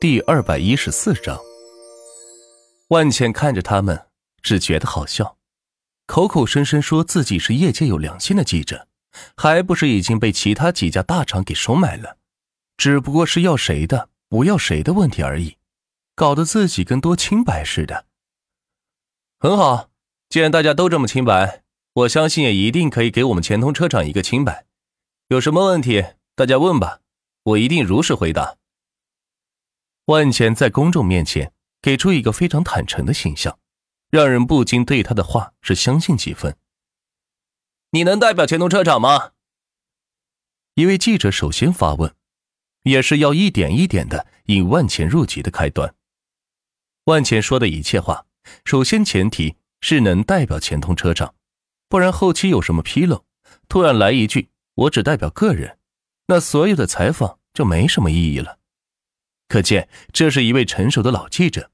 第二百一十四章，万茜看着他们，只觉得好笑，口口声声说自己是业界有良心的记者，还不是已经被其他几家大厂给收买了？只不过是要谁的，不要谁的问题而已，搞得自己跟多清白似的。很好，既然大家都这么清白，我相信也一定可以给我们钱通车厂一个清白。有什么问题，大家问吧，我一定如实回答。万钱在公众面前给出一个非常坦诚的形象，让人不禁对他的话是相信几分。你能代表钱通车厂吗？一位记者首先发问，也是要一点一点的引万钱入局的开端。万钱说的一切话，首先前提是能代表钱通车厂，不然后期有什么纰漏，突然来一句我只代表个人，那所有的采访就没什么意义了。可见，这是一位成熟的老记者，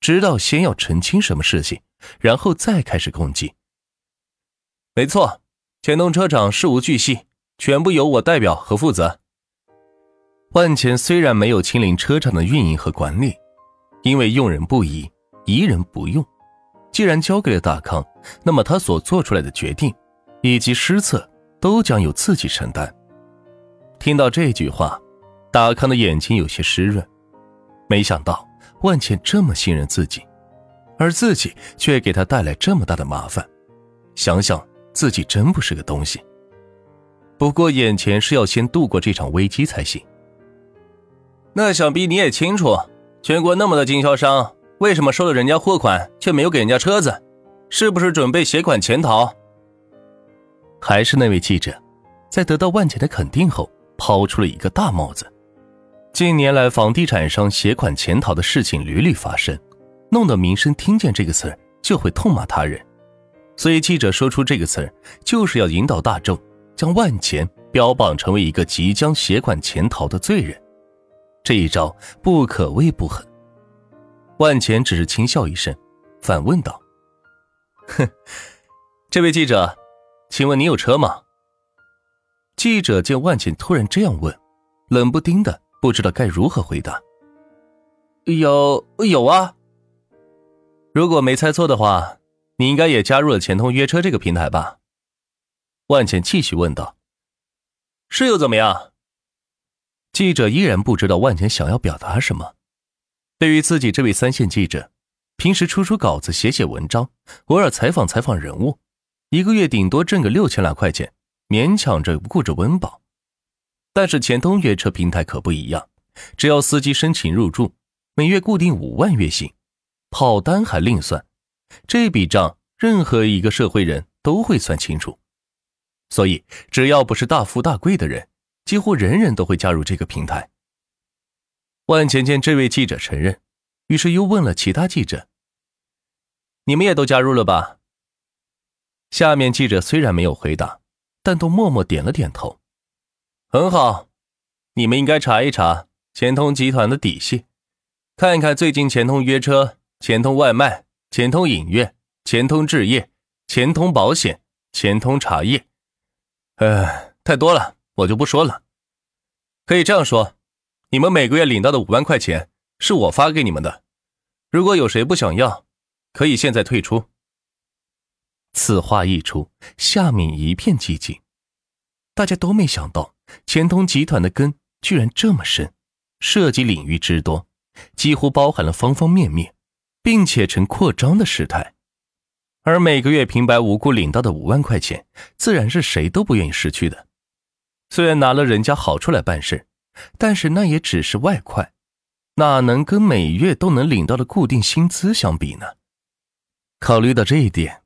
知道先要澄清什么事情，然后再开始攻击。没错，钱东车厂事无巨细，全部由我代表和负责。万钱虽然没有亲临车厂的运营和管理，因为用人不疑，疑人不用。既然交给了大康，那么他所做出来的决定，以及失策，都将由自己承担。听到这句话。大康的眼睛有些湿润，没想到万茜这么信任自己，而自己却给他带来这么大的麻烦，想想自己真不是个东西。不过眼前是要先度过这场危机才行。那想必你也清楚，全国那么多经销商，为什么收了人家货款却没有给人家车子？是不是准备携款潜逃？还是那位记者，在得到万茜的肯定后，抛出了一个大帽子。近年来，房地产商携款潜逃的事情屡屡发生，弄得民生听见这个词就会痛骂他人。所以记者说出这个词，就是要引导大众将万钱标榜成为一个即将携款潜逃的罪人。这一招不可谓不狠。万钱只是轻笑一声，反问道：“哼，这位记者，请问你有车吗？”记者见万钱突然这样问，冷不丁的。不知道该如何回答。有有啊。如果没猜错的话，你应该也加入了钱通约车这个平台吧？万茜继续问道。是又怎么样？记者依然不知道万茜想要表达什么。对于自己这位三线记者，平时出出稿子、写写文章，偶尔采访采访人物，一个月顶多挣个六千来块钱，勉强着顾着温饱。但是钱通约车平台可不一样，只要司机申请入驻，每月固定五万月薪，跑单还另算，这笔账任何一个社会人都会算清楚。所以只要不是大富大贵的人，几乎人人都会加入这个平台。万钱见这位记者承认，于是又问了其他记者：“你们也都加入了吧？”下面记者虽然没有回答，但都默默点了点头。很好，你们应该查一查钱通集团的底细，看一看最近钱通约车、钱通外卖、钱通影院、钱通置业、钱通保险、钱通茶叶，呃，太多了，我就不说了。可以这样说，你们每个月领到的五万块钱是我发给你们的，如果有谁不想要，可以现在退出。此话一出，下面一片寂静，大家都没想到。钱通集团的根居然这么深，涉及领域之多，几乎包含了方方面面，并且呈扩张的事态。而每个月平白无故领到的五万块钱，自然是谁都不愿意失去的。虽然拿了人家好处来办事，但是那也只是外快，哪能跟每月都能领到的固定薪资相比呢？考虑到这一点，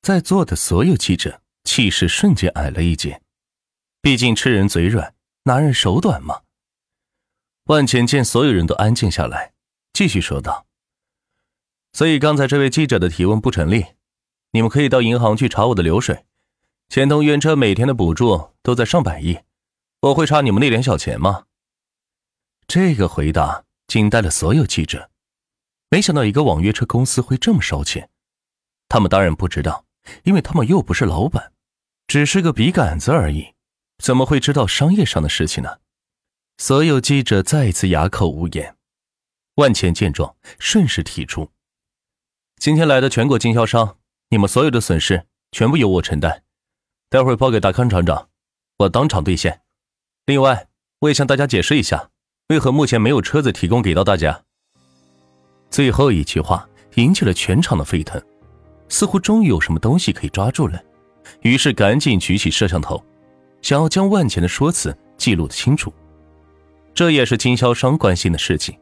在座的所有记者气势瞬间矮了一截。毕竟吃人嘴软，拿人手短嘛。万钱见所有人都安静下来，继续说道：“所以刚才这位记者的提问不成立，你们可以到银行去查我的流水。钱通冤车每天的补助都在上百亿，我会差你们那点小钱吗？”这个回答惊呆了所有记者，没想到一个网约车公司会这么烧钱。他们当然不知道，因为他们又不是老板，只是个笔杆子而已。怎么会知道商业上的事情呢？所有记者再一次哑口无言。万钱见状，顺势提出：“今天来的全国经销商，你们所有的损失全部由我承担，待会儿报给大康厂长，我当场兑现。另外，我也向大家解释一下，为何目前没有车子提供给到大家。”最后一句话引起了全场的沸腾，似乎终于有什么东西可以抓住了，于是赶紧举起摄像头，想要将万钱的说辞记录的清楚。这也是经销商关心的事情。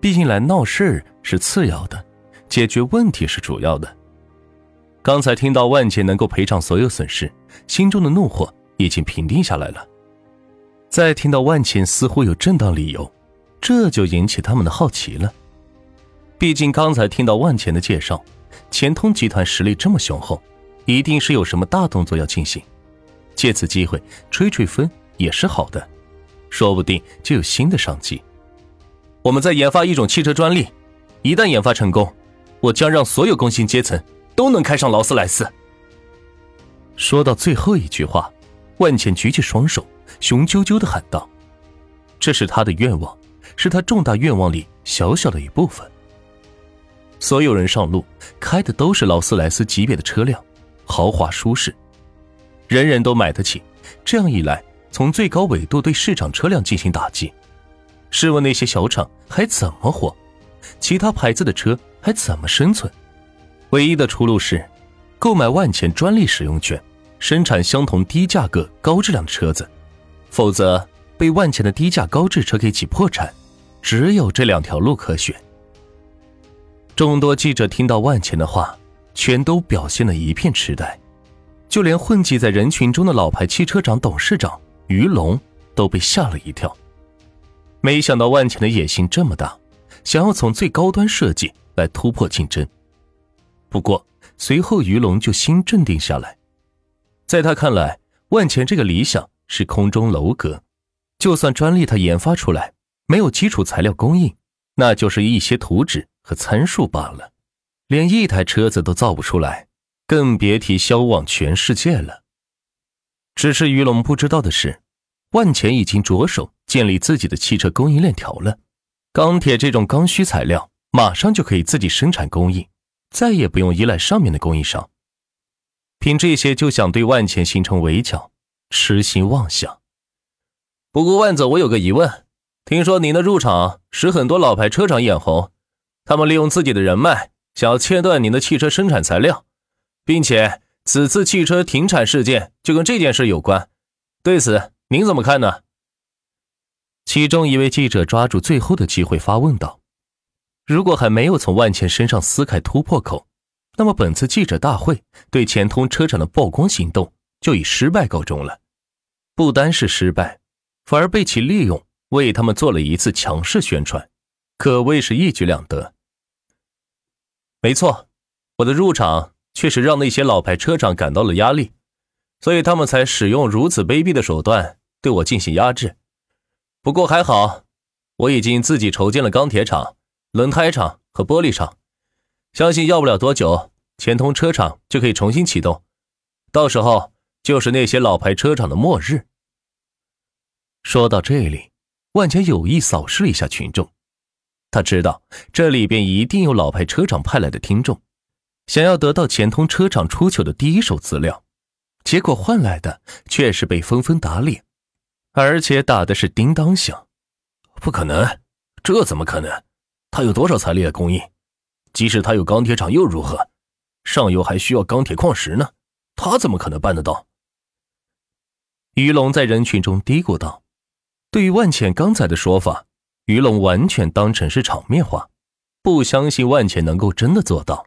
毕竟来闹事是次要的，解决问题是主要的。刚才听到万钱能够赔偿所有损失，心中的怒火已经平定下来了。再听到万钱似乎有正当理由，这就引起他们的好奇了。毕竟刚才听到万钱的介绍，钱通集团实力这么雄厚，一定是有什么大动作要进行。借此机会吹吹风也是好的，说不定就有新的商机。我们在研发一种汽车专利，一旦研发成功，我将让所有工薪阶层都能开上劳斯莱斯。说到最后一句话，万茜举起双手，雄赳赳的喊道：“这是他的愿望，是他重大愿望里小小的一部分。”所有人上路开的都是劳斯莱斯级别的车辆，豪华舒适，人人都买得起。这样一来，从最高纬度对市场车辆进行打击。试问那些小厂还怎么活？其他牌子的车还怎么生存？唯一的出路是，购买万钱专利使用权，生产相同低价格高质量的车子，否则被万钱的低价高质车给挤破产。只有这两条路可选。众多记者听到万钱的话，全都表现得一片痴呆，就连混迹在人群中的老牌汽车厂董事长于龙都被吓了一跳。没想到万钱的野心这么大，想要从最高端设计来突破竞争。不过随后于龙就心镇定下来，在他看来，万钱这个理想是空中楼阁，就算专利他研发出来，没有基础材料供应，那就是一些图纸和参数罢了，连一台车子都造不出来，更别提销往全世界了。只是于龙不知道的是。万钱已经着手建立自己的汽车供应链条了，钢铁这种刚需材料马上就可以自己生产供应，再也不用依赖上面的供应商。凭这些就想对万钱形成围剿，痴心妄想。不过万总，我有个疑问，听说您的入场使很多老牌车厂眼红，他们利用自己的人脉想要切断您的汽车生产材料，并且此次汽车停产事件就跟这件事有关，对此。您怎么看呢？其中一位记者抓住最后的机会发问道：“如果还没有从万茜身上撕开突破口，那么本次记者大会对钱通车厂的曝光行动就以失败告终了。不单是失败，反而被其利用，为他们做了一次强势宣传，可谓是一举两得。没错，我的入场确实让那些老牌车厂感到了压力，所以他们才使用如此卑鄙的手段。”对我进行压制，不过还好，我已经自己筹建了钢铁厂、轮胎厂和玻璃厂，相信要不了多久，钱通车厂就可以重新启动，到时候就是那些老牌车厂的末日。说到这里，万钱有意扫视了一下群众，他知道这里边一定有老牌车厂派来的听众，想要得到钱通车厂出糗的第一手资料，结果换来的却是被纷纷打脸。而且打的是叮当响，不可能，这怎么可能？他有多少财力的供应？即使他有钢铁厂又如何？上游还需要钢铁矿石呢，他怎么可能办得到？于龙在人群中嘀咕道：“对于万茜刚才的说法，于龙完全当成是场面话，不相信万茜能够真的做到。”